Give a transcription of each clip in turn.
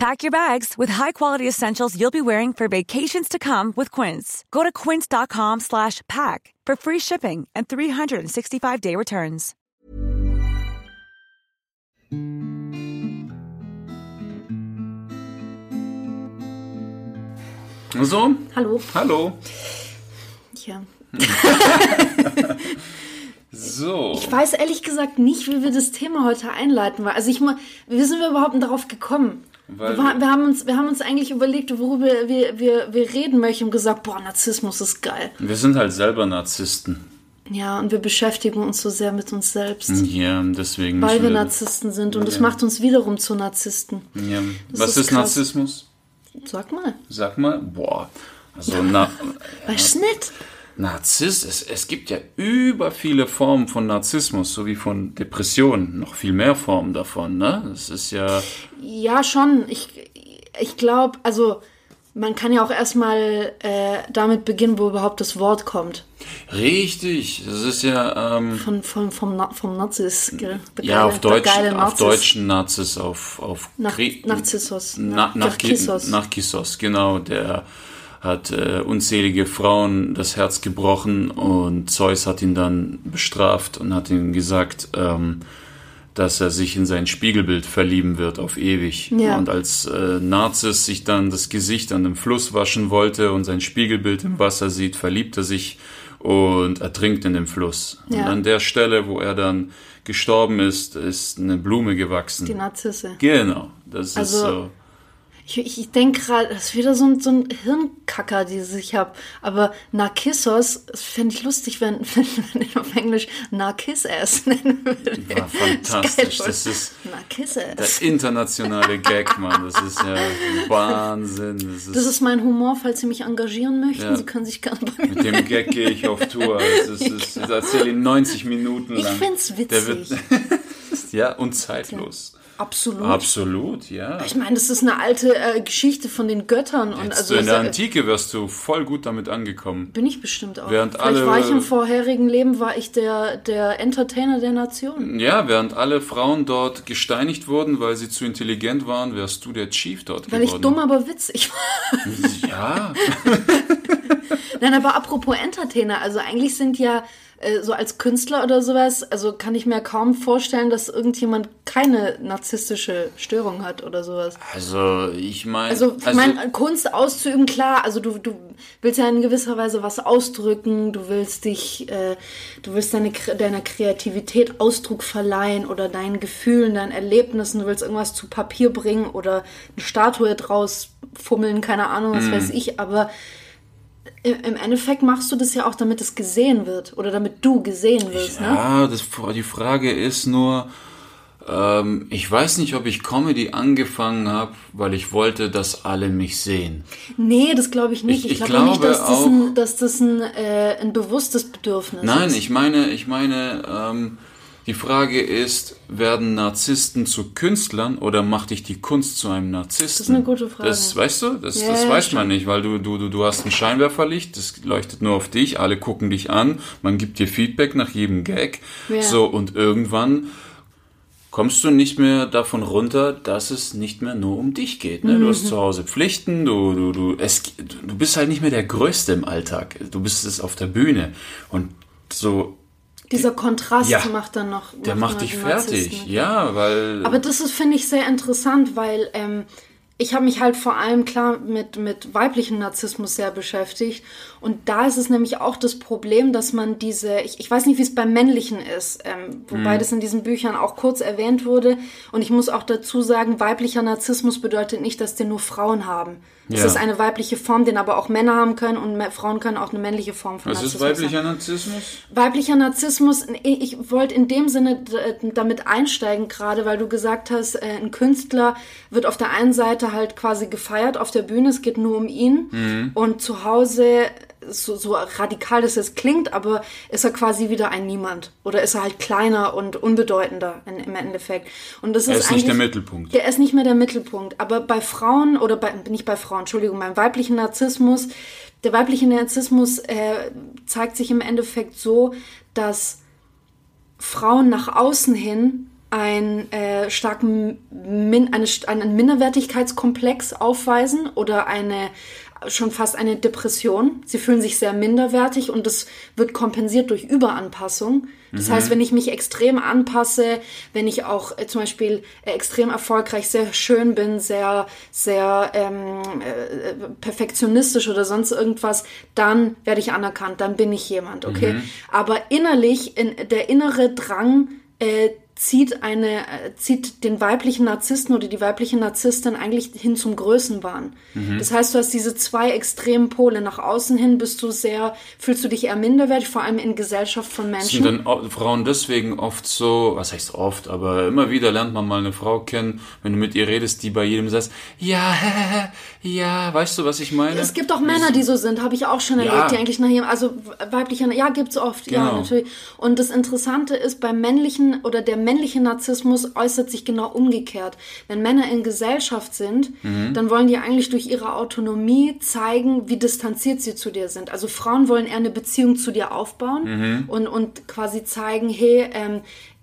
Pack your bags with high-quality essentials you'll be wearing for vacations to come with Quince. Go to quince.com slash pack for free shipping and 365-day returns. So, Hallo. hallo. Ja. So. Ich weiß ehrlich gesagt nicht, wie wir das Thema heute einleiten. Weil, also ich mal, wie sind wir überhaupt darauf gekommen? Weil- wir, wir, haben uns, wir haben uns eigentlich überlegt, worüber wir, wir, wir reden möchten und gesagt, boah, Narzissmus ist geil. Wir sind halt selber Narzissten. Ja, und wir beschäftigen uns so sehr mit uns selbst, Ja, deswegen. weil wir Narzissten sind. Und das macht uns wiederum zu Narzissten. Ja. Das Was ist ist. Narzissmus? Sag mal. Sag mal. Boah. Also Na Weißt du nicht? Narzisst, es, es gibt ja über viele Formen von Narzissmus, sowie von Depressionen. Noch viel mehr Formen davon, ne? Das ist ja. Ja, schon. Ich, ich glaube, also man kann ja auch erstmal äh, damit beginnen, wo überhaupt das Wort kommt. Richtig. Das ist ja. Ähm, Von, von, vom, Na vom Nazis, gell? Der ja, geile- auf Deutsch, auf deutschen Nazis, auf, auf Nach- Narzissus. Na, Nach- nach, nach Ki- Kissos. nach Kissos, genau. Der hat äh, unzählige Frauen das Herz gebrochen und Zeus hat ihn dann bestraft und hat ihm gesagt, ähm, dass er sich in sein Spiegelbild verlieben wird auf ewig. Ja. Und als äh, Narzis sich dann das Gesicht an dem Fluss waschen wollte und sein Spiegelbild im Wasser sieht, verliebt er sich und ertrinkt in dem Fluss. Und Ja. an der Stelle, wo er dann gestorben ist, ist eine Blume gewachsen. Die Narzisse. Genau, das ist Also- so. Ich, ich denke gerade, das ist wieder so ein, so ein Hirnkacker, dieses ich habe. Aber Narcissus, das fände ich lustig, wenn, wenn man auf Englisch Narcissus nennen würde. War fantastisch. Das ist Narcissus. der internationale Gag, Mann. Das ist ja Wahnsinn. Das ist, Das ist mein Humor, falls Sie mich engagieren möchten. Ja. Sie können sich gerne bei mir mit dem Gag gehe ich auf Tour. Das ist, das, ich erzähle ihn 90 Minuten Ich lang. find's Der witzig. wird, ja, und zeitlos. Absolut. Absolut, ja. Ich meine, das ist eine alte äh, Geschichte von den Göttern. Und also in der das- Antike wärst du voll gut damit angekommen. bin ich bestimmt auch. Während Vielleicht alle- war ich im vorherigen Leben, war ich der, der Entertainer der Nation. Ja, während alle Frauen dort gesteinigt wurden, weil sie zu intelligent waren, wärst du der Chief dort Weil ich geworden. dumm, aber witzig war. Ja, Nein, aber apropos Entertainer, also eigentlich sind ja äh, so als Künstler oder sowas, also kann ich mir kaum vorstellen, dass irgendjemand keine narzisstische Störung hat oder sowas. also ich meine... Also, ich meine, Kunst auszuüben, klar, also du, du willst ja in gewisser Weise was ausdrücken, du willst dich, äh, du willst deine, deiner Kreativität Ausdruck verleihen oder deinen Gefühlen, deinen Erlebnissen, du willst irgendwas zu Papier bringen oder eine Statue draus fummeln, keine Ahnung, was weiß ich, aber im Endeffekt machst du das ja auch, damit es gesehen wird oder damit du gesehen wirst, ne? Ja, das, die Frage ist nur, ähm, ich weiß nicht, ob ich Comedy angefangen habe, weil ich wollte, dass alle mich sehen. Nee, das glaube ich nicht. Ich- Ich, ich glaube nicht, dass das, ein, auch- dass das ein, äh, ein bewusstes Bedürfnis Nein, ist. ich meine, ich meine, ähm, die Frage ist, werden Narzissten zu Künstlern oder macht dich die Kunst zu einem Narzissten? Das ist eine gute Frage. Das weißt du, das, Ja, das weiß man nicht, weil du, du, du, du hast ein Scheinwerferlicht, das leuchtet nur auf dich, alle gucken dich an, man gibt dir Feedback nach jedem Gag. Ja. So, und irgendwann kommst du nicht mehr davon runter, dass es nicht mehr nur um dich geht. Ne? Du hast zu Hause Pflichten, du, du, du, es, du bist halt nicht mehr der Größte im Alltag. Du bist es auf der Bühne. Und so, Dieser Kontrast Ja. macht dann noch. der macht noch dich fertig. Narzissten. Ja, weil. Aber das ist, finde ich, sehr interessant, weil ähm, ich habe mich halt vor allem klar mit, mit weiblichem Narzissmus sehr beschäftigt. Und da ist es nämlich auch das Problem, dass man diese, ich, ich weiß nicht, wie es beim männlichen ist, ähm, wobei das in diesen Büchern auch kurz erwähnt wurde. Und ich muss auch dazu sagen, weiblicher Narzissmus bedeutet nicht, dass den nur Frauen haben. Es Ja. ist eine weibliche Form, den aber auch Männer haben können und Frauen können auch eine männliche Form von was Narzissmus ist haben. weiblicher Narzissmus? Weiblicher Narzissmus, ich wollte in dem Sinne d- damit einsteigen, gerade weil du gesagt hast, äh, ein Künstler wird auf der einen Seite halt quasi gefeiert auf der Bühne, es geht nur um ihn. Und zu Hause so, so radikal das jetzt klingt, aber ist er quasi wieder ein Niemand. Oder ist er halt kleiner und unbedeutender in, im Endeffekt. Und das Er ist nicht der Mittelpunkt. Der ist nicht mehr der Mittelpunkt. Aber bei Frauen oder bei, nicht bei Frauen, Entschuldigung, beim weiblichen Narzissmus, der weibliche Narzissmus äh, zeigt sich im Endeffekt so, dass Frauen nach außen hin einen äh, starken Min eine, einen Minderwertigkeitskomplex aufweisen oder eine schon fast eine Depression. Sie fühlen sich sehr minderwertig und das wird kompensiert durch Überanpassung. Das heißt, wenn ich mich extrem anpasse, wenn ich auch äh, zum Beispiel äh, extrem erfolgreich, sehr schön bin, sehr, sehr ähm, äh, perfektionistisch oder sonst irgendwas, dann werde ich anerkannt, dann bin ich jemand, okay? Aber innerlich, in, der innere Drang äh, zieht eine, äh, zieht den weiblichen Narzissten oder die weibliche Narzisstin eigentlich hin zum Größenwahn. Das heißt, du hast diese zwei extremen Pole. Nach außen hin bist du sehr, fühlst du dich eher minderwertig, vor allem in Gesellschaft von Sind Menschen. dann au- Frauen deswegen oft so, was heißt oft, aber immer wieder lernt man mal eine Frau kennen, wenn du mit ihr redest, die bei jedem sagt, ja, ja, weißt du, was ich meine? Es gibt auch Männer, die so sind, habe ich auch schon erlebt, Ja. die eigentlich nach ihrem, also weiblicher, ja, gibt's oft, ja, Genau. natürlich. Und das Interessante ist, beim männlichen oder der männliche Narzissmus äußert sich genau umgekehrt. Wenn Männer in Gesellschaft sind, Mhm. dann wollen die eigentlich durch ihre Autonomie zeigen, wie distanziert sie zu dir sind. Also Frauen wollen eher eine Beziehung zu dir aufbauen Mhm. und, und quasi zeigen, hey, ähm,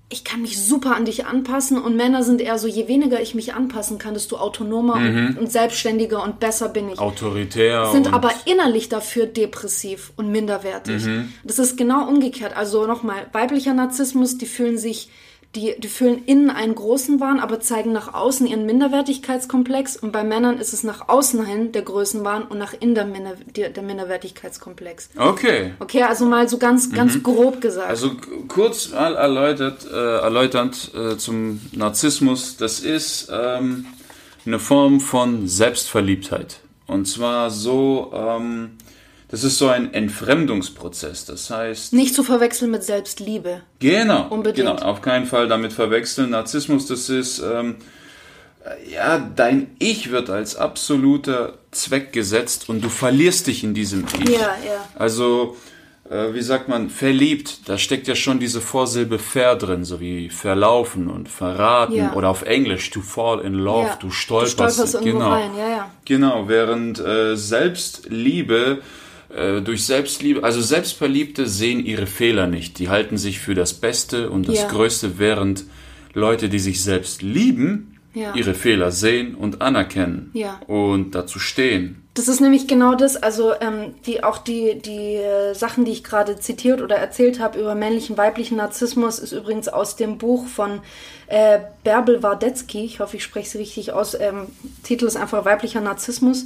ich kann mich super an dich anpassen und Männer sind eher so, je weniger ich mich anpassen kann, desto autonomer Mhm. und, und selbstständiger und besser bin ich Autoritär. sind aber innerlich dafür depressiv und minderwertig. Mhm. Das ist genau umgekehrt. Also nochmal, weiblicher Narzissmus, die fühlen sich, die, die fühlen innen einen großen Wahn, aber zeigen nach außen ihren Minderwertigkeitskomplex. Und bei Männern ist es nach außen hin der Größenwahn und nach innen der, Minder, der, der Minderwertigkeitskomplex. Okay. Okay, also mal so ganz, ganz grob gesagt. Also kurz mal erläutert, äh, erläuternd äh, zum Narzissmus, das ist ähm, eine Form von Selbstverliebtheit. Und zwar so, ähm, das ist so ein Entfremdungsprozess. Das heißt, Nicht zu verwechseln mit Selbstliebe. Genau, Unbedingt. genau, auf keinen Fall damit verwechseln. Narzissmus, das ist, ähm, äh, ja, dein Ich wird als absoluter Zweck gesetzt und du verlierst dich in diesem Ich. Ja, ja. Also, äh, wie sagt man, verliebt, da steckt ja schon diese Vorsilbe ver drin, so wie verlaufen und verraten Ja. oder auf Englisch to fall in love, ja. du stolperst, du stolperst irgendwo genau. rein, ja, ja. Genau, während äh, Selbstliebe äh, durch Selbstliebe, also Selbstverliebte sehen ihre Fehler nicht. Die halten sich für das Beste und das Ja. Größte, während Leute, die sich selbst lieben, Ja. ihre Fehler sehen und anerkennen Ja. und dazu stehen. Das ist nämlich genau das, also ähm, die auch die die äh, Sachen, die ich gerade zitiert oder erzählt habe über männlichen, weiblichen Narzissmus, ist übrigens aus dem Buch von äh, Bärbel Wardetzky. Ich hoffe, ich spreche es richtig aus. Ähm, Titel ist einfach weiblicher Narzissmus.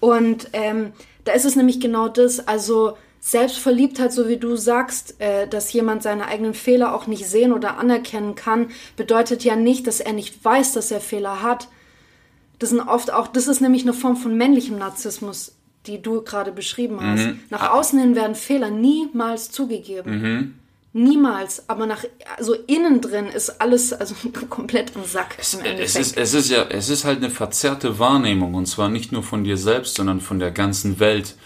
Und ähm, da ist es nämlich genau das, also Selbstverliebtheit, so wie du sagst, äh, dass jemand seine eigenen Fehler auch nicht sehen oder anerkennen kann, bedeutet ja nicht, dass er nicht weiß, dass er Fehler hat. Das sind oft auch, das ist nämlich eine Form von männlichem Narzissmus, die du gerade beschrieben hast. Mhm. Nach außen hin werden Fehler niemals zugegeben. Niemals. Aber nach, also innen drin ist alles, also komplett im Sack. im Es Endeffekt. ist, es ist ja, es ist halt eine verzerrte Wahrnehmung und zwar nicht nur von dir selbst, sondern von der ganzen Welt.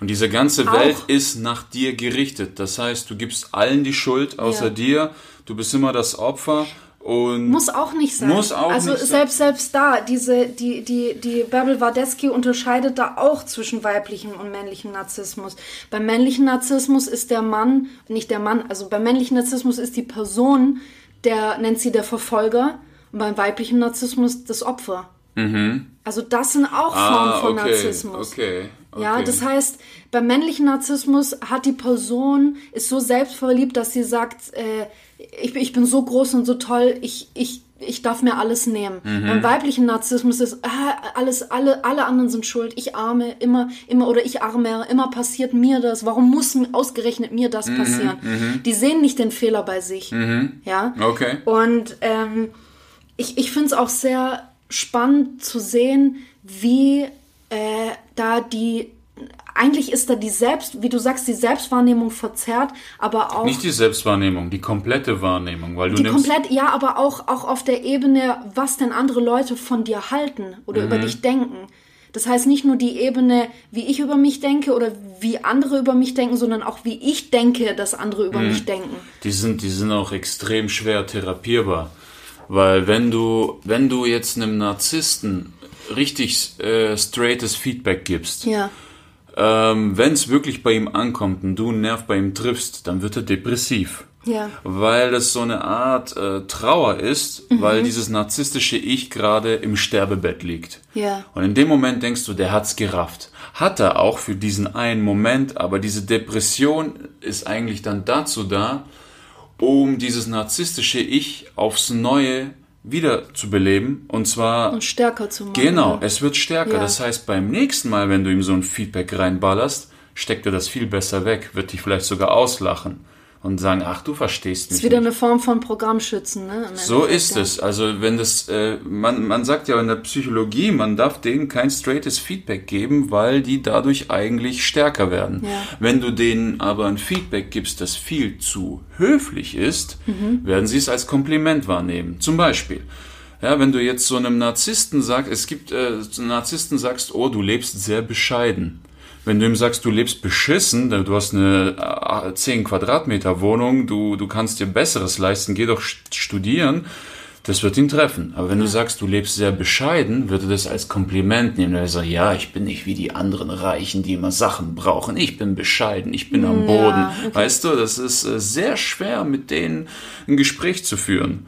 Und diese ganze Auch. Welt ist nach dir gerichtet. Das heißt, du gibst allen die Schuld außer Ja. dir. Du bist immer das Opfer und Muss auch nicht sein. Muss auch also nicht sein. selbst selbst da, diese die die die Bärbel Wardeski unterscheidet da auch zwischen weiblichem und männlichem Narzissmus. Beim männlichen Narzissmus ist der Mann, nicht der Mann, also beim männlichen Narzissmus ist die Person, der nennt sie der Verfolger und beim weiblichen Narzissmus das Opfer. Also das sind auch Formen ah, von okay, Narzissmus. okay, okay. Ja, das heißt, beim männlichen Narzissmus hat die Person, ist so selbstverliebt, dass sie sagt, äh, ich, bin- ich bin so groß und so toll, ich, ich, ich darf mir alles nehmen. Mhm. Beim weiblichen Narzissmus ist, ah, alles, alle, alle anderen sind schuld, ich arme, immer, immer, oder ich arme, immer passiert mir das, warum muss ausgerechnet mir Mhm, das passieren? Die sehen nicht den Fehler bei sich. Ja. Okay. Und ähm, ich, ich finde es auch sehr spannend zu sehen, wie äh, da die, eigentlich ist da die Selbst, wie du sagst, die Selbstwahrnehmung verzerrt, aber auch Nicht die Selbstwahrnehmung, die komplette Wahrnehmung, weil du die nimmst komplett, ja, aber auch, auch auf der Ebene, was denn andere Leute von dir halten oder Mhm. über dich denken. Das heißt nicht nur die Ebene, wie ich über mich denke oder wie andere über mich denken, sondern auch wie ich denke, dass andere über mich denken. Die sind, die sind auch extrem schwer therapierbar. Weil wenn du, wenn du jetzt einem Narzissten richtig äh, straightes Feedback gibst, Ja. ähm, wenn es wirklich bei ihm ankommt und du einen Nerv bei ihm triffst, dann wird er depressiv. Ja. Weil das so eine Art äh, Trauer ist, Mhm. weil dieses narzisstische Ich gerade im Sterbebett liegt. Ja. Und in dem Moment denkst du, der hat's gerafft. Hat er auch für diesen einen Moment, aber diese Depression ist eigentlich dann dazu da, um dieses narzisstische Ich aufs Neue wieder zu beleben. Und zwar Und stärker zu machen. Genau, es wird stärker. Ja. Das heißt, beim nächsten Mal, wenn du ihm so ein Feedback reinballerst, steckt er das viel besser weg, wird dich vielleicht sogar auslachen und sagen, ach, du verstehst Das mich ist wieder nicht. eine Form von Programmschützen, ne? So ist es. Also wenn das, äh, man, man sagt ja in der Psychologie, man darf denen kein straightes Feedback geben, weil die dadurch eigentlich stärker werden. Ja. Wenn du denen aber ein Feedback gibst, das viel zu höflich ist, Mhm. werden sie es als Kompliment wahrnehmen. Zum Beispiel. Ja, wenn du jetzt so einem Narzissten sagst, es gibt äh, Narzissten sagst, oh, du lebst sehr bescheiden. Wenn du ihm sagst, du lebst beschissen, du hast eine äh, 10 Quadratmeter Wohnung, du, du kannst dir Besseres leisten, geh doch st- studieren, das wird ihn treffen. Aber wenn du sagst, du lebst sehr bescheiden, wird er das als Kompliment nehmen. Er sagt, ja, ich bin nicht wie die anderen Reichen, die immer Sachen brauchen. Ich bin bescheiden, ich bin am Boden. Weißt du, das ist äh, sehr schwer, mit denen ein Gespräch zu führen.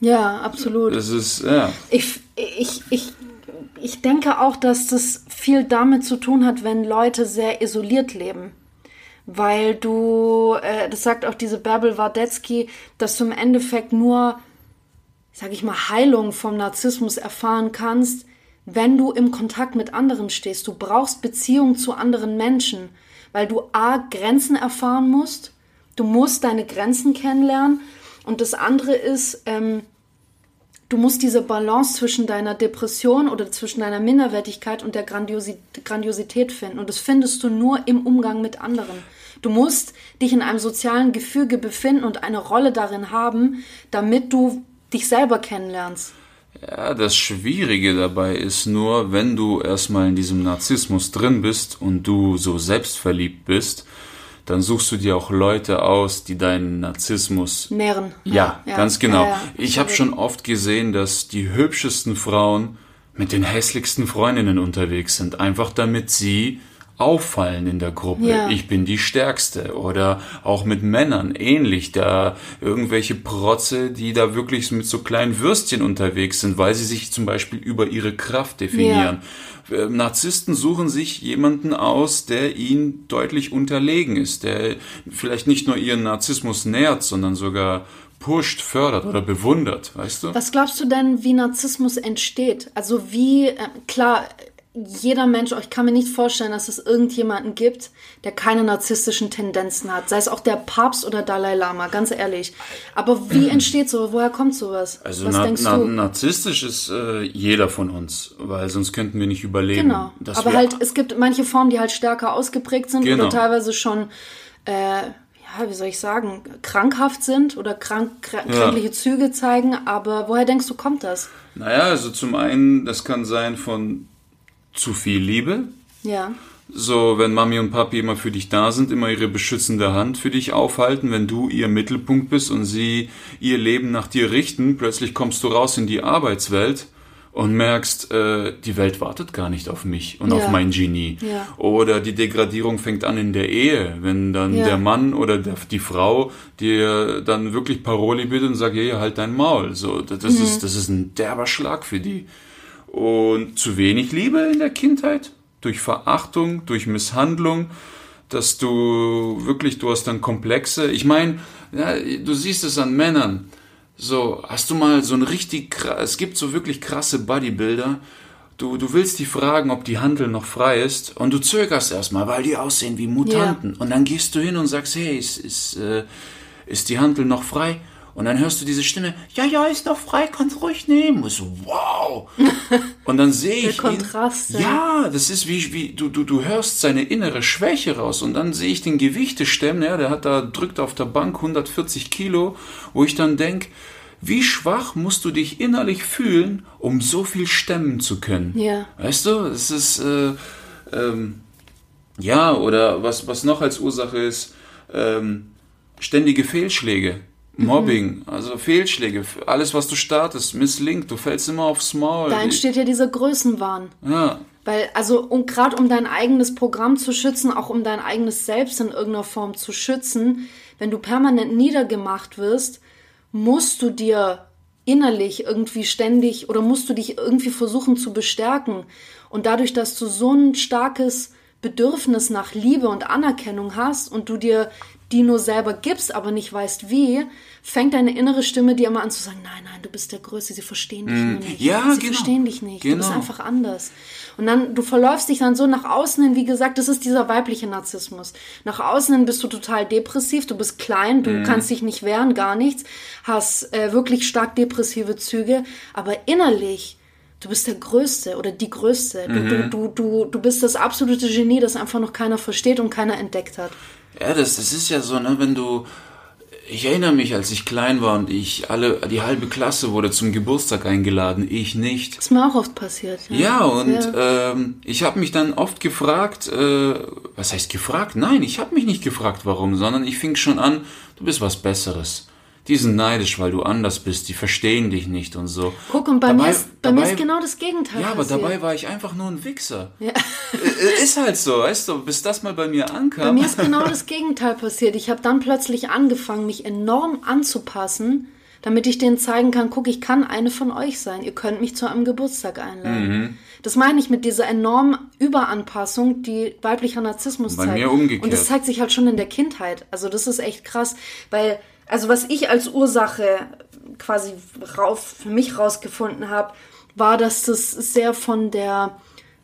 Ja, absolut. Das ist, ja. Ich, ich, ich, ich denke auch, dass das viel damit zu tun hat, wenn Leute sehr isoliert leben. Weil du, äh, das sagt auch diese Bärbel Wardetzky, dass du im Endeffekt nur, sag ich mal, Heilung vom Narzissmus erfahren kannst, wenn du im Kontakt mit anderen stehst. Du brauchst Beziehung zu anderen Menschen, weil du A, Grenzen erfahren musst, du musst deine Grenzen kennenlernen und das andere ist, ähm, du musst diese Balance zwischen deiner Depression oder zwischen deiner Minderwertigkeit und der Grandiosi Grandiosität finden. Und das findest du nur im Umgang mit anderen. Du musst dich in einem sozialen Gefüge befinden und eine Rolle darin haben, damit du dich selber kennenlernst. Ja, das Schwierige dabei ist nur, wenn du erstmal in diesem Narzissmus drin bist und du so selbstverliebt bist, dann suchst du dir auch Leute aus, die deinen Narzissmus Nähren. Ja, ganz genau. Ja, ja. Ich habe schon oft gesehen, dass die hübschesten Frauen mit den hässlichsten Freundinnen unterwegs sind, einfach damit sie auffallen in der Gruppe. Ja. Ich bin die Stärkste. Oder auch mit Männern ähnlich, da irgendwelche Protze, die da wirklich mit so kleinen Würstchen unterwegs sind, weil sie sich zum Beispiel über ihre Kraft definieren. Äh, Narzissten suchen sich jemanden aus, der ihnen deutlich unterlegen ist, der vielleicht nicht nur ihren Narzissmus nährt, sondern sogar pusht, fördert oder bewundert, weißt du? Was glaubst du denn, wie Narzissmus entsteht? Also wie, äh, klar, jeder Mensch, ich kann mir nicht vorstellen, dass es irgendjemanden gibt, der keine narzisstischen Tendenzen hat. Sei es auch der Papst oder Dalai Lama, ganz ehrlich. Aber wie entsteht so? Woher kommt sowas? Also Was na, denkst na, du? narzisstisch ist äh, jeder von uns, weil sonst könnten wir nicht überleben. Genau. Aber halt, es gibt manche Formen, die halt stärker ausgeprägt sind Genau. oder teilweise schon, äh, ja, wie soll ich sagen, krankhaft sind oder krank, krä- kränkliche Züge zeigen. Aber woher denkst du, kommt das? Naja, also zum einen, das kann sein von zu viel Liebe. Ja. So, wenn Mami und Papi immer für dich da sind, immer ihre beschützende Hand für dich aufhalten, wenn du ihr Mittelpunkt bist und sie ihr Leben nach dir richten, plötzlich kommst du raus in die Arbeitswelt und merkst, äh, die Welt wartet gar nicht auf mich und Ja. auf mein Genie. Ja. Oder die Degradierung fängt an in der Ehe, wenn dann Ja. der Mann oder der, die Frau dir dann wirklich Paroli bittet und sagt, hey, halt dein Maul. So, das, Mhm. ist, das ist ein derber Schlag für die. Und zu wenig Liebe in der Kindheit, durch Verachtung, durch Misshandlung, dass du wirklich, du hast dann Komplexe. Ich meine, ja, du siehst es an Männern. So, hast du mal so ein richtig, es gibt so wirklich krasse Bodybuilder. Du, du willst die fragen, ob die Handel noch frei ist und du zögerst erstmal, weil die aussehen wie Mutanten. Und dann gehst du hin und sagst, hey, ist, ist, äh, ist die Handel noch frei? Und dann hörst du diese Stimme, ja, ja, ist noch frei, kannst ruhig nehmen. Und so, wow. Und dann sehe ich Kontrast, ihn. ja. Ja, das ist wie, wie du, du, du hörst seine innere Schwäche raus. Und dann sehe ich den Gewichte stemmen, ja, der hat da, drückt auf der Bank 140 Kilo, wo ich dann denk, wie schwach musst du dich innerlich fühlen, um so viel stemmen zu können? Ja. Weißt du, es ist, äh, ähm, ja, oder was, was noch als Ursache ist, ähm, ständige Fehlschläge. Mobbing, also Fehlschläge, alles was du startest, misslingt, du fällst immer aufs Maul. Da entsteht ja dieser Größenwahn. ja, Weil, also, um, gerade um dein eigenes Programm zu schützen, auch um dein eigenes Selbst in irgendeiner Form zu schützen, wenn du permanent niedergemacht wirst, musst du dir innerlich irgendwie ständig oder musst du dich irgendwie versuchen zu bestärken. Und dadurch, dass du so ein starkes Bedürfnis nach Liebe und Anerkennung hast und du dir die nur selber gibst, aber nicht weißt wie, fängt deine innere Stimme dir immer an zu sagen, nein, nein, du bist der Größte, sie verstehen dich nur nicht. Mm. Ja, sie genau. verstehen dich nicht. Du bist Genau. einfach anders. Und dann, du verläufst dich dann so nach außen hin, wie gesagt, das ist dieser weibliche Narzissmus. Nach außen hin bist du total depressiv, du bist klein, du Mhm. kannst dich nicht wehren, gar nichts, hast äh, wirklich stark depressive Züge, aber innerlich, du bist der Größte oder die Größte. Du, Mhm. du, du, du, du bist das absolute Genie, das einfach noch keiner versteht und keiner entdeckt hat. Ja, das, das ist ja so, ne, wenn du. Ich erinnere mich, als ich klein war und ich alle, die halbe Klasse wurde zum Geburtstag eingeladen, ich nicht. Ist mir auch oft passiert. Ja, und Ja. Ähm, ich habe mich dann oft gefragt, äh, was heißt gefragt? Nein, ich habe mich nicht gefragt, warum, sondern ich fing schon an, du bist was Besseres. Die sind neidisch, weil du anders bist, die verstehen dich nicht und so. Guck, und bei, Dabei- mir, ist, bei mir dabei- ist genau das Gegenteil Ja, aber passiert. dabei war ich einfach nur ein Wichser. Ja. Äh, Ist halt so, weißt du, bis das mal bei mir Bei ankam. mir ist genau das Gegenteil passiert. Ich habe dann plötzlich angefangen, mich enorm anzupassen, damit ich denen zeigen kann, guck, ich kann eine von euch sein. Ihr könnt mich zu einem Geburtstag einladen. Mhm. Das meine ich mit dieser enormen Überanpassung, die weiblicher Narzissmus Bei zeigt. mir umgekehrt. Und das zeigt sich halt schon in der Kindheit. Also das ist echt krass, weil also was ich als Ursache quasi rauf, für mich rausgefunden habe, war, dass das sehr von der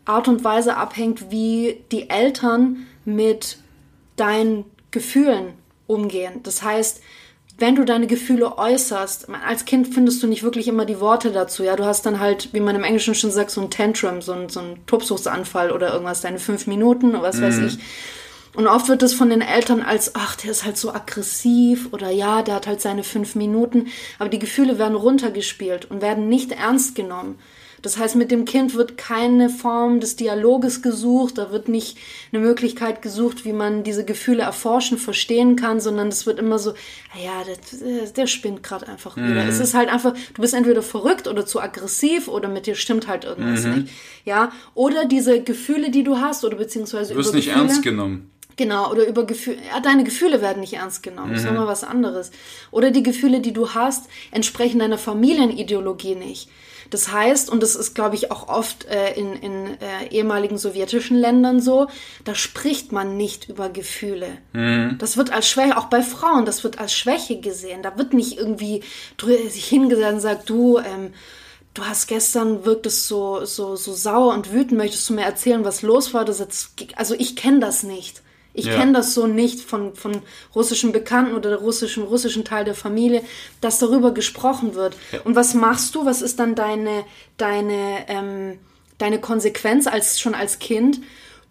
Art und Weise abhängt, wie die Eltern mit deinen Gefühlen umgehen. Das heißt, wenn du deine Gefühle äußerst, als Kind findest du nicht wirklich immer die Worte dazu. Ja, du hast dann halt, wie man im Englischen schon sagt, so ein Tantrum, so ein, so ein Tobsuchtsanfall oder irgendwas, deine fünf Minuten oder was weiß ich. Und oft wird es von den Eltern als, ach, der ist halt so aggressiv oder ja, der hat halt seine fünf Minuten. Aber die Gefühle werden runtergespielt und werden nicht ernst genommen. Das heißt, mit dem Kind wird keine Form des Dialoges gesucht, da wird nicht eine Möglichkeit gesucht, wie man diese Gefühle erforschen, verstehen kann, sondern es wird immer so, "Ah ja, der, der spinnt gerade einfach wieder. Es ist halt einfach, du bist entweder verrückt oder zu aggressiv oder mit dir stimmt halt irgendwas nicht. Ja, oder diese Gefühle, die du hast oder beziehungsweise Du wirst über nicht Gefühle, ernst genommen. Genau, oder über Gefühle. Ja, deine Gefühle werden nicht ernst genommen. Das ist nochmal was anderes. Oder die Gefühle, die du hast, entsprechen deiner Familienideologie nicht. Das heißt, und das ist, glaube ich, auch oft äh, in, in äh, ehemaligen sowjetischen Ländern so, da spricht man nicht über Gefühle. Das wird als Schwäche, auch bei Frauen, das wird als Schwäche gesehen. Da wird nicht irgendwie sich hingesetzt und sagt, du, ähm, du hast gestern wirktest so, so, so sauer und wütend, möchtest du mir erzählen, was los war? Das jetzt, also ich kenne das nicht. Ich Ja. kenne das so nicht von, von russischen Bekannten oder der russischen, russischen Teil der Familie, dass darüber gesprochen wird. Und was machst du? Was ist dann deine, deine, ähm, deine Konsequenz als, schon als Kind?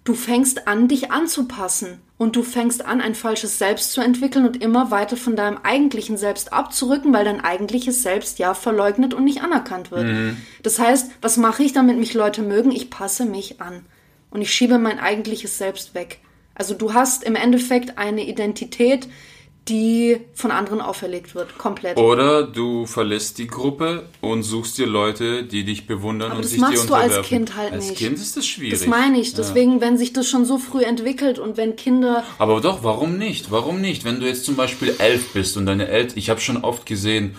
Du fängst an, dich anzupassen. Und du fängst an, ein falsches Selbst zu entwickeln und immer weiter von deinem eigentlichen Selbst abzurücken, weil dein eigentliches Selbst ja verleugnet und nicht anerkannt wird. Das heißt, was mache ich, damit mich Leute mögen? Ich passe mich an. Und ich schiebe mein eigentliches Selbst weg. Also du hast im Endeffekt eine Identität, die von anderen auferlegt wird, komplett. Oder du verlässt die Gruppe und suchst dir Leute, die dich bewundern Aber und das sich dir machst du als unterwerfen. Kind halt als nicht. Kind ist das schwierig. Das meine ich. Ja. Deswegen, wenn sich das schon so früh entwickelt und wenn Kinder Aber doch, warum nicht? Warum nicht? Wenn du jetzt zum Beispiel elf bist und deine Eltern, ich habe schon oft gesehen,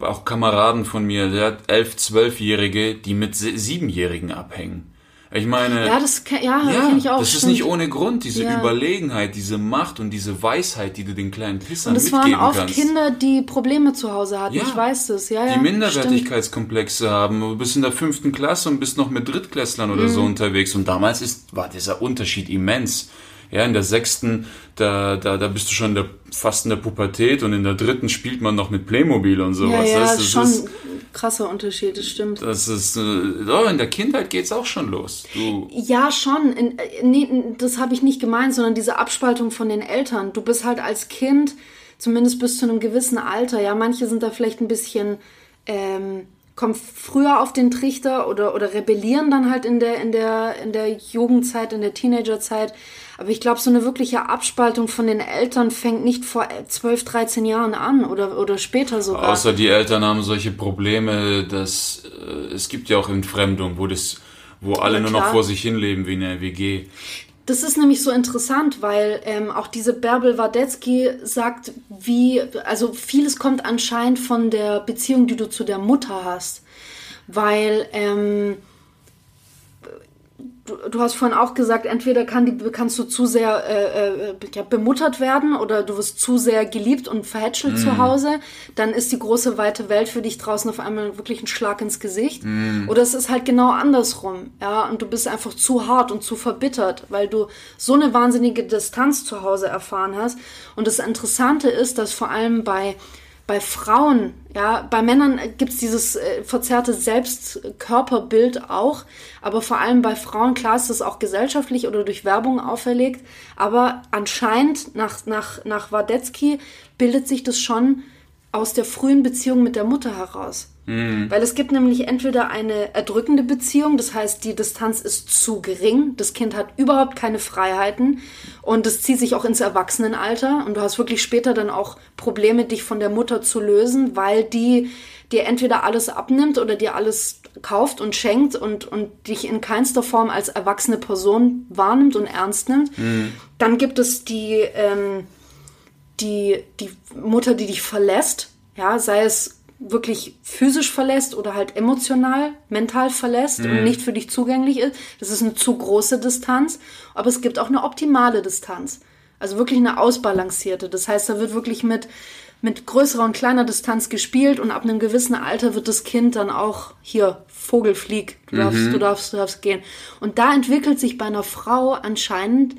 auch Kameraden von mir, der hat elf, zwölfjährige, die mit siebenjährigen abhängen. Ich meine, Ja, das ja, ja, kenn ich auch. das ist stimmt. nicht ohne Grund, diese Ja. Überlegenheit, diese Macht und diese Weisheit, die du den kleinen Pissern Und es waren mitgeben oft kannst. Kinder, die Probleme zu Hause hatten. Ja. Ich weiß das, ja, die stimmt. Minderwertigkeitskomplexe haben. Du bist in der fünften Klasse und bist noch mit Drittklässlern oder Mhm. so unterwegs. Und damals ist, war dieser Unterschied immens. Ja, in der sechsten, da, da, da bist du schon in der, fast in der Pubertät und in der dritten spielt man noch mit Playmobil und sowas. Ja, ja, das, das schon ist, krasser Unterschied, das stimmt. das ist, äh, oh, in der Kindheit geht's auch schon los. Du, Ja, schon. In, äh, nee, das habe ich nicht gemeint, sondern diese Abspaltung von den Eltern. Du bist halt als Kind zumindest bis zu einem gewissen Alter. Ja, manche sind da vielleicht ein bisschen, ähm, kommen früher auf den Trichter oder, oder rebellieren dann halt in der, in der, in der Jugendzeit, in der Teenagerzeit. Aber ich glaube, so eine wirkliche Abspaltung von den Eltern fängt nicht vor 12, 13 Jahren an oder, oder später sogar. Außer die Eltern haben solche Probleme, dass äh, es gibt ja auch Entfremdung, wo das, wo alle Ja, nur noch vor sich hinleben wie in der WG. Das ist nämlich so interessant, weil ähm, auch diese Bärbel Wadetzky sagt, wie, also vieles kommt anscheinend von der Beziehung, die du zu der Mutter hast. Weil, ähm, du, du hast vorhin auch gesagt, entweder kann die, kannst du zu sehr äh, äh, ja, bemuttert werden oder du wirst zu sehr geliebt und verhätschelt zu Hause. Dann ist die große weite Welt für dich draußen auf einmal wirklich ein Schlag ins Gesicht. Oder es ist halt genau andersrum. Ja, und du bist einfach zu hart und zu verbittert, weil du so eine wahnsinnige Distanz zu Hause erfahren hast. Und das Interessante ist, dass vor allem bei bei Frauen, ja, bei Männern gibt's dieses äh, verzerrte Selbstkörperbild auch, aber vor allem bei Frauen, klar ist das auch gesellschaftlich oder durch Werbung auferlegt, aber anscheinend nach, nach, nach Wadetzky bildet sich das schon aus der frühen Beziehung mit der Mutter heraus. Weil es gibt nämlich entweder eine erdrückende Beziehung, das heißt, die Distanz ist zu gering, das Kind hat überhaupt keine Freiheiten und es zieht sich auch ins Erwachsenenalter und du hast wirklich später dann auch Probleme, dich von der Mutter zu lösen, weil die dir entweder alles abnimmt oder dir alles kauft und schenkt und, und dich in keinster Form als erwachsene Person wahrnimmt und ernst nimmt. Dann gibt es die, ähm, die, die Mutter, die dich verlässt, ja, sei es wirklich physisch verlässt oder halt emotional, mental verlässt und nicht für dich zugänglich ist. Das ist eine zu große Distanz. Aber es gibt auch eine optimale Distanz. Also wirklich eine ausbalancierte. Das heißt, da wird wirklich mit, mit größerer und kleiner Distanz gespielt und ab einem gewissen Alter wird das Kind dann auch hier, Vogel flieg, du darfst, du darfst, du darfst gehen. Und da entwickelt sich bei einer Frau anscheinend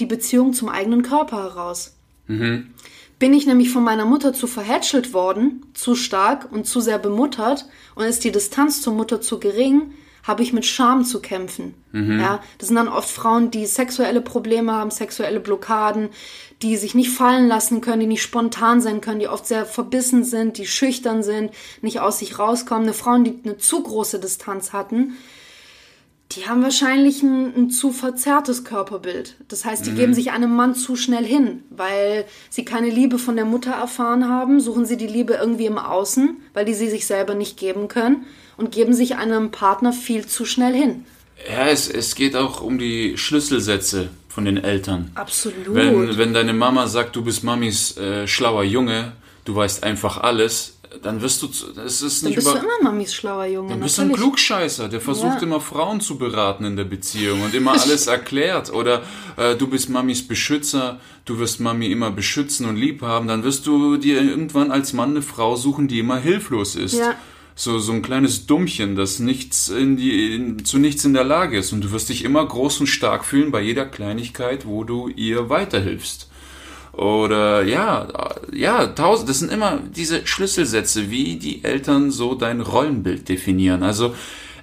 die Beziehung zum eigenen Körper heraus. Bin ich nämlich von meiner Mutter zu verhätschelt worden, zu stark und zu sehr bemuttert und ist die Distanz zur Mutter zu gering, habe ich mit Scham zu kämpfen. Ja, das sind dann oft Frauen, die sexuelle Probleme haben, sexuelle Blockaden, die sich nicht fallen lassen können, die nicht spontan sein können, die oft sehr verbissen sind, die schüchtern sind, nicht aus sich rauskommen. Eine Frauen, die eine zu große Distanz hatten, die haben wahrscheinlich ein, ein zu verzerrtes Körperbild. Das heißt, die geben sich einem Mann zu schnell hin, weil sie keine Liebe von der Mutter erfahren haben, suchen sie die Liebe irgendwie im Außen, weil die sie sich selber nicht geben können und geben sich einem Partner viel zu schnell hin. Ja, es, es geht auch um die Schlüsselsätze von den Eltern. Absolut. Wenn, wenn deine Mama sagt, du bist Mamis äh, schlauer Junge, du weißt einfach alles, dann wirst du, zu- es ist dann nicht bist du immer Mamis schlauer Junge. Dann bist du ein. Klugscheißer, der versucht Ja. immer Frauen zu beraten in der Beziehung und immer alles erklärt. Oder äh, du bist Mamis Beschützer, du wirst Mami immer beschützen und lieb haben. Dann wirst du dir irgendwann als Mann eine Frau suchen, die immer hilflos ist. Ja. So, so ein kleines Dummchen, das nichts in die, in, zu nichts in der Lage ist. Und du wirst dich immer groß und stark fühlen bei jeder Kleinigkeit, wo du ihr weiterhilfst. Oder ja, ja, tausend, das sind immer diese Schlüsselsätze, wie die Eltern so dein Rollenbild definieren. Also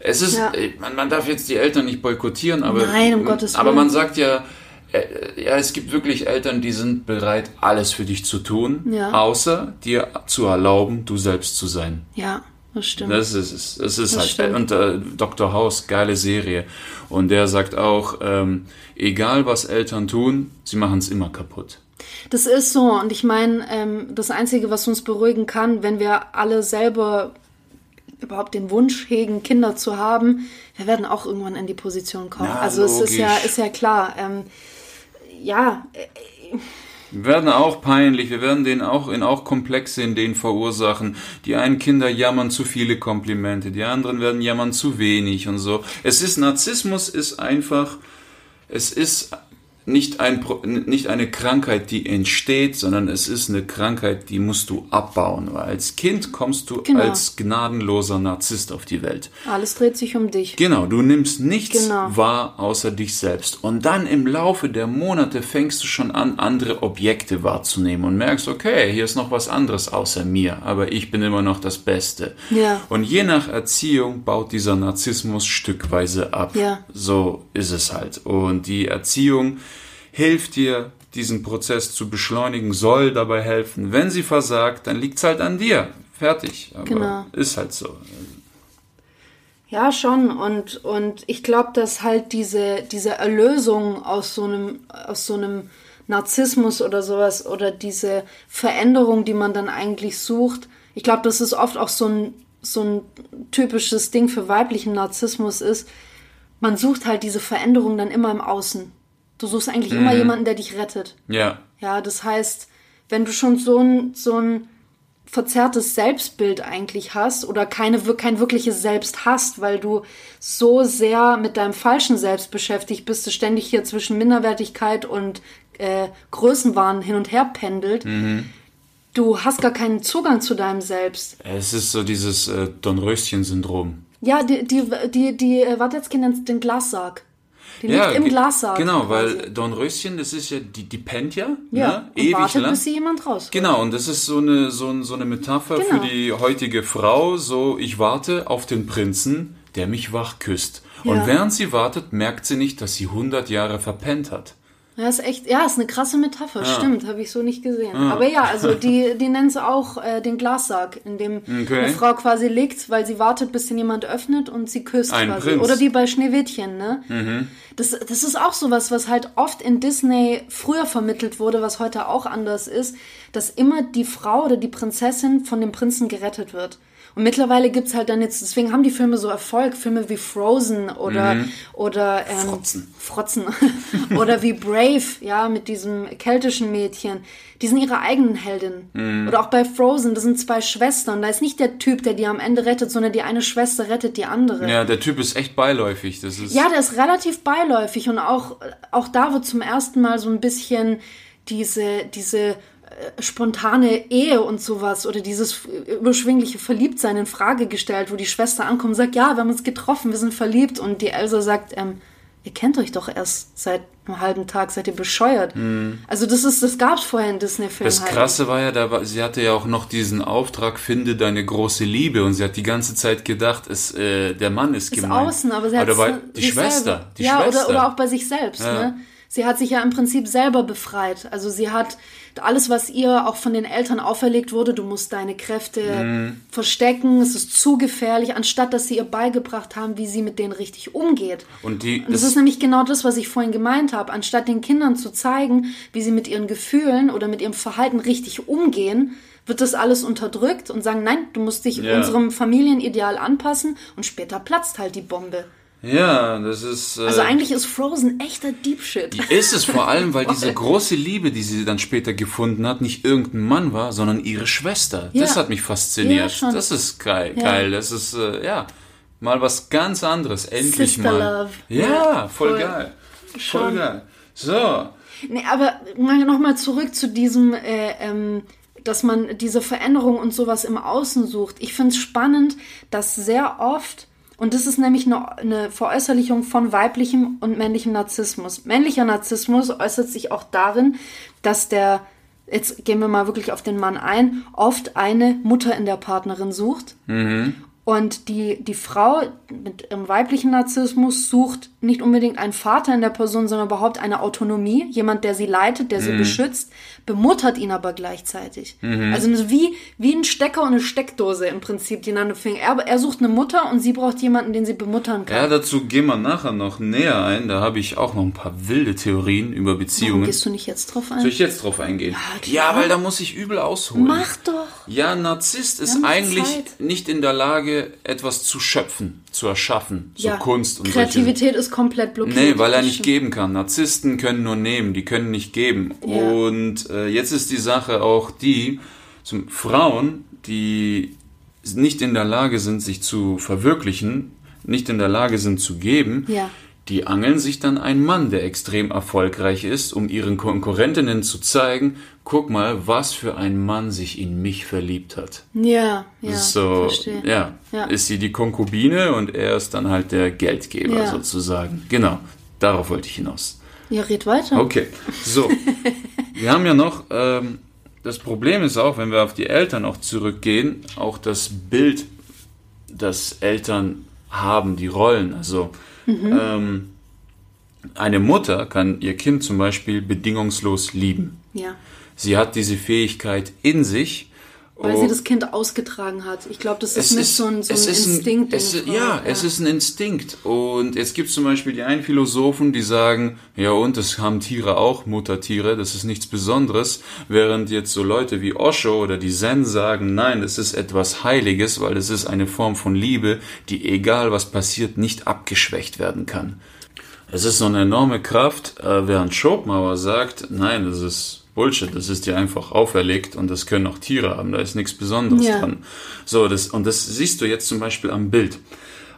es ist, Ja. äh, man, man darf jetzt die Eltern nicht boykottieren, aber, Nein, um Gottes aber Willen. man sagt ja, äh, ja, es gibt wirklich Eltern, die sind bereit, alles für dich zu tun, Ja. außer dir zu erlauben, du selbst zu sein. Ja, das stimmt. Das ist es. Es ist Das halt. stimmt. Und äh, Dr. House, geile Serie. Und der sagt auch, ähm, egal was Eltern tun, sie machen es immer kaputt. Das ist so. Und ich meine, ähm, das Einzige, was uns beruhigen kann, wenn wir alle selber überhaupt den Wunsch hegen, Kinder zu haben, wir werden auch irgendwann in die Position kommen. Ja, also es ist ja, logisch. ist ja klar. Ähm, ja, Wir werden auch peinlich, wir werden denen auch in auch Komplexe in denen verursachen. Die einen Kinder jammern zu viele Komplimente, die anderen werden jammern zu wenig und so. Es ist Narzissmus ist einfach, es ist nicht, ein, nicht eine Krankheit, die entsteht, sondern es ist eine Krankheit, die musst du abbauen. Weil als Kind kommst du Genau. als gnadenloser Narzisst auf die Welt. alles dreht sich um dich. Genau, du nimmst nichts Genau. wahr außer dich selbst. Und dann im Laufe der Monate fängst du schon an, andere Objekte wahrzunehmen und merkst, okay, hier ist noch was anderes außer mir, aber ich bin immer noch das Beste. Ja. Und je nach Erziehung baut dieser Narzissmus stückweise ab. Ja. So ist es halt. Und die Erziehung hilft dir, diesen Prozess zu beschleunigen, soll dabei helfen. Wenn sie versagt, dann liegt's halt an dir. Fertig. Aber Genau. ist halt so. Ja, schon. Und, und ich glaube, dass halt diese, diese Erlösung aus so einem, aus so einem Narzissmus oder sowas oder diese Veränderung, die man dann eigentlich sucht, ich glaube, dass es oft auch so ein, so ein typisches Ding für weiblichen Narzissmus ist. Man sucht halt diese Veränderung dann immer im Außen. Du suchst eigentlich immer jemanden, der dich rettet. Ja. Ja, das heißt, wenn du schon so ein, so ein verzerrtes Selbstbild eigentlich hast oder keine, kein wirkliches Selbst hast, weil du so sehr mit deinem falschen Selbst beschäftigt bist, das ständig hier zwischen Minderwertigkeit und äh, Größenwahn hin und her pendelt. Du hast gar keinen Zugang zu deinem Selbst. Es ist so dieses äh, Dornröschen-Syndrom. Ja, die, die, die, die warte jetzt den, den Glassarg. Die liegt im Glassarg. Genau, quasi. weil Dornröschen, das ist ja, die, die pennt ja, ja, ne? und ewig wartet, lang. bis sie jemand raus. Genau, und das ist so eine, so, so eine Metapher Genau. für die heutige Frau. So, ich warte auf den Prinzen, der mich wach küsst. Und Ja. während sie wartet, merkt sie nicht, dass sie 100 Jahre verpennt hat. Ja, ist echt, ja, ist eine krasse Metapher, stimmt, habe ich so nicht gesehen. Aber ja, also die, die nennen es auch äh, den Glassarg, in dem Okay. eine Frau quasi liegt, weil sie wartet, bis den jemand öffnet und sie küsst Ein quasi. Prinz. Oder wie bei Schneewittchen, ne? Das, das ist auch sowas, was halt oft in Disney früher vermittelt wurde, was heute auch anders ist, dass immer die Frau oder die Prinzessin von dem Prinzen gerettet wird. Und mittlerweile gibt's halt dann jetzt, deswegen haben die Filme so Erfolg, Filme wie Frozen oder, oder ähm, Frotzen. Frotzen. oder wie Brave, ja, mit diesem keltischen Mädchen. Die sind ihre eigenen Heldinnen. Oder auch bei Frozen, das sind zwei Schwestern. Da ist nicht der Typ, der die am Ende rettet, sondern die eine Schwester rettet die andere. Ja, der Typ ist echt beiläufig. Das ist, Ja, der ist relativ beiläufig und auch, auch da wird zum ersten Mal so ein bisschen diese, diese spontane Ehe und sowas oder dieses überschwingliche Verliebtsein in Frage gestellt, wo die Schwester ankommt und sagt, ja, wir haben uns getroffen, wir sind verliebt und die Elsa sagt, ähm, ihr kennt euch doch erst seit einem halben Tag, seid ihr bescheuert. Also das ist, das gab's vorher in Disney-Filmen Das halt. Krasse war ja, da war, sie hatte ja auch noch diesen Auftrag, finde deine große Liebe. Und sie hat die ganze Zeit gedacht, es, äh, der Mann ist ist gemeint. außen, aber sie hat dabei, die Schwester. Selber. Die ja, Schwester. Oder, oder auch bei sich selbst. Ne? Sie hat sich ja im Prinzip selber befreit. Also sie hat alles, was ihr auch von den Eltern auferlegt wurde, du musst deine Kräfte Mhm. verstecken, es ist zu gefährlich, anstatt dass sie ihr beigebracht haben, wie sie mit denen richtig umgeht. Und die, Und das ist nämlich genau das, was ich vorhin gemeint habe. Anstatt den Kindern zu zeigen, wie sie mit ihren Gefühlen oder mit ihrem Verhalten richtig umgehen, wird das alles unterdrückt und sagen, nein, du musst dich Ja. unserem Familienideal anpassen und später platzt halt die Bombe. Ja, das ist. Äh, Also eigentlich ist Frozen echter Deep Shit. ist es vor allem, weil diese große Liebe, die sie dann später gefunden hat, nicht irgendein Mann war, sondern ihre Schwester. Das Ja. hat mich fasziniert. Ja, das ist geil, Ja. geil. Das ist äh, ja mal was ganz anderes. Endlich Sister mal. Love. Ja, Ja, voll, voll. geil. Voll Schon. geil. So. Nee, aber nochmal zurück zu diesem, äh, ähm, dass man diese Veränderung und sowas im Außen sucht. Ich finde es spannend, dass sehr oft, und das ist nämlich eine, Veräußerlichung von weiblichem und männlichem Narzissmus. Männlicher Narzissmus äußert sich auch darin, dass der, jetzt gehen wir mal wirklich auf den Mann ein, oft eine Mutter in der Partnerin sucht. Und die, die Frau mit ihrem weiblichen Narzissmus sucht nicht unbedingt einen Vater in der Person, sondern überhaupt eine Autonomie. Jemand, der sie leitet, der sie beschützt, bemuttert ihn aber gleichzeitig. Also das ist wie, wie ein Stecker und eine Steckdose im Prinzip, die ineinander fingen. Er, er sucht eine Mutter und sie braucht jemanden, den sie bemuttern kann. Ja, dazu gehen wir nachher noch näher ein. Da habe ich auch noch ein paar wilde Theorien über Warum Beziehungen. gehst du nicht jetzt drauf ein? Soll ich jetzt drauf eingehen? klar. Ja, weil da muss ich übel ausholen. Mach doch. Ja, ein Narzisst ist eigentlich Zeit. nicht in der Lage, etwas zu schöpfen, zu erschaffen, so ja. Kunst und solche Kreativität ist komplett blockiert. Nee, weil er nicht geben kann. Narzissten können nur nehmen, die können nicht geben. Ja. Und äh, jetzt ist die Sache auch die, zum Frauen, die nicht in der Lage sind, sich zu verwirklichen, nicht in der Lage sind zu geben, Ja. Die angeln sich dann einen Mann, der extrem erfolgreich ist, um ihren Konkurrentinnen zu zeigen, guck mal, was für ein Mann sich in mich verliebt hat. Ja, ja, so, verstehe. ja, Ja. ist sie die Konkubine und er ist dann halt der Geldgeber Ja. sozusagen. Genau, darauf wollte ich hinaus. Ja, red weiter. Okay, so. wir haben ja noch, ähm, das Problem ist auch, wenn wir auf die Eltern auch zurückgehen, auch das Bild, das Eltern haben, die Rollen. Also, Mhm. ähm, Eine Mutter kann ihr Kind zum Beispiel bedingungslos lieben. Ja. Sie hat diese Fähigkeit in sich. Weil sie das Kind ausgetragen hat. Ich glaube, das ist nicht so ein, so ein es ist Instinkt. es, in der ja, Frau. es ist ein Instinkt. Und es gibt zum Beispiel die einen Philosophen, die sagen, ja und, das haben Tiere auch, Muttertiere, das ist nichts Besonderes. Während jetzt so Leute wie Osho oder die Zen sagen, nein, das ist etwas Heiliges, weil es ist eine Form von Liebe, die egal was passiert, nicht abgeschwächt werden kann. Es ist so eine enorme Kraft, äh, während Schopenhauer sagt, nein, das ist Bullshit, das ist dir einfach auferlegt und das können auch Tiere haben, da ist nichts Besonderes Ja. dran. So, das, und das siehst du jetzt zum Beispiel am Bild.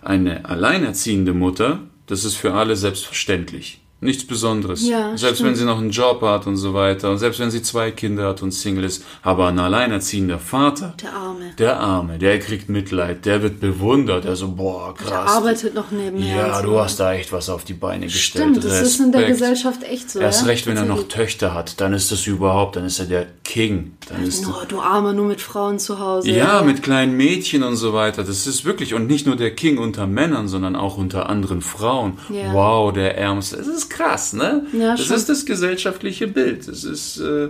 Eine alleinerziehende Mutter, das ist für alle selbstverständlich. Nichts Besonderes. Ja, selbst stimmt. wenn sie noch einen Job hat und so weiter. Und selbst wenn sie zwei Kinder hat und Single ist. Aber ein alleinerziehender Vater, Der Arme. der Arme, der kriegt Mitleid, der wird bewundert. Der so, boah, Der krass. arbeitet noch nebenher. Ja, du hast da echt was auf die Beine gestellt. Stimmt, das ist in der Respekt. Gesellschaft echt so. Erst ja? recht, wenn er noch. Töchter hat, dann ist das überhaupt, dann ist er der King. Dann ist Oh, du Arme, nur mit Frauen zu Hause. ja, mit kleinen Mädchen und so weiter. Das ist wirklich, und nicht nur der King unter Männern, sondern auch unter anderen Frauen. Ja. Wow, der Ärmste. Das ist krass, ne? Ja, das schon. ist das gesellschaftliche Bild. Das ist, äh,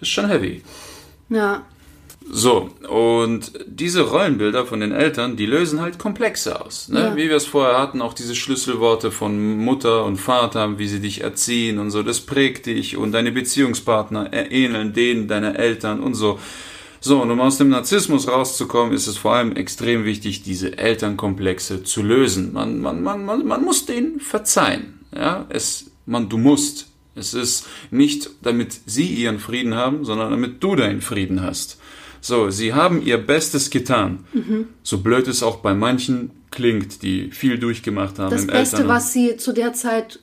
ist schon heavy. Ja, So, und diese Rollenbilder von den Eltern, die lösen halt Komplexe aus. Ne? Ja. Wie wir es vorher hatten, auch diese Schlüsselworte von Mutter und Vater, wie sie dich erziehen und so, das prägt dich und deine Beziehungspartner ähneln denen deiner Eltern und so. So, und um aus dem Narzissmus rauszukommen, ist es vor allem extrem wichtig, diese Elternkomplexe zu lösen. Man, man, man, man, man muss denen verzeihen. Ja, es, man, du musst. Es ist nicht, damit sie ihren Frieden haben, sondern damit du deinen Frieden hast. So, sie haben ihr Bestes getan. Mhm. So blöd es auch bei manchen klingt, die viel durchgemacht haben das Beste, Eltern. was sie zu der Zeit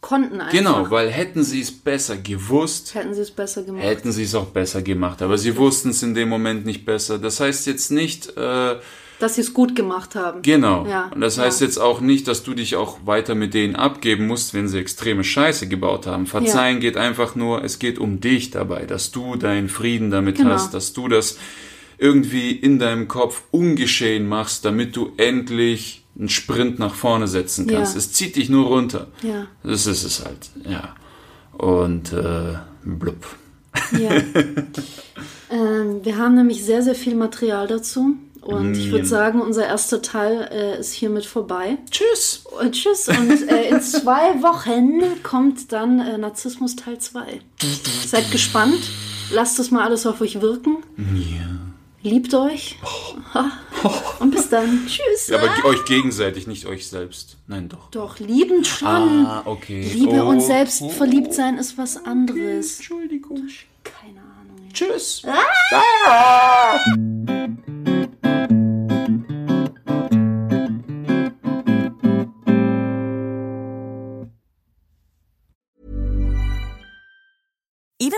konnten einfach. Genau, weil hätten sie es besser gewusst, Hätten sie es besser gemacht. hätten sie es auch besser gemacht. Aber sie wussten es in dem Moment nicht besser. Das heißt jetzt nicht, äh, Dass sie es gut gemacht haben. genau. Ja, Und das heißt ja. jetzt auch nicht, dass du dich auch weiter mit denen abgeben musst, wenn sie extreme Scheiße gebaut haben. Verzeihen geht einfach nur, es geht um dich dabei, dass du deinen Frieden damit Genau. hast, dass du das irgendwie in deinem Kopf ungeschehen machst, damit du endlich einen Sprint nach vorne setzen kannst. Ja. Es zieht dich nur runter. Ja. Das ist es halt, ja. Und äh, blub. Ja. ähm, wir haben nämlich sehr, sehr viel Material dazu. Und ich würde sagen, unser erster Teil äh, ist hiermit vorbei. Tschüss. Und tschüss. Und äh, in zwei Wochen kommt dann äh, Narzissmus Teil 2. Seid gespannt. Lasst es mal alles auf euch wirken. Ja. Liebt euch. Ha. Und bis dann. Tschüss. Aber ge- euch gegenseitig, nicht euch selbst. Nein, doch. Doch, liebend schon. Ah, okay. Liebe Oh, und selbst oh, verliebt sein ist was anderes. Entschuldigung. Keine Ahnung. Tschüss. Even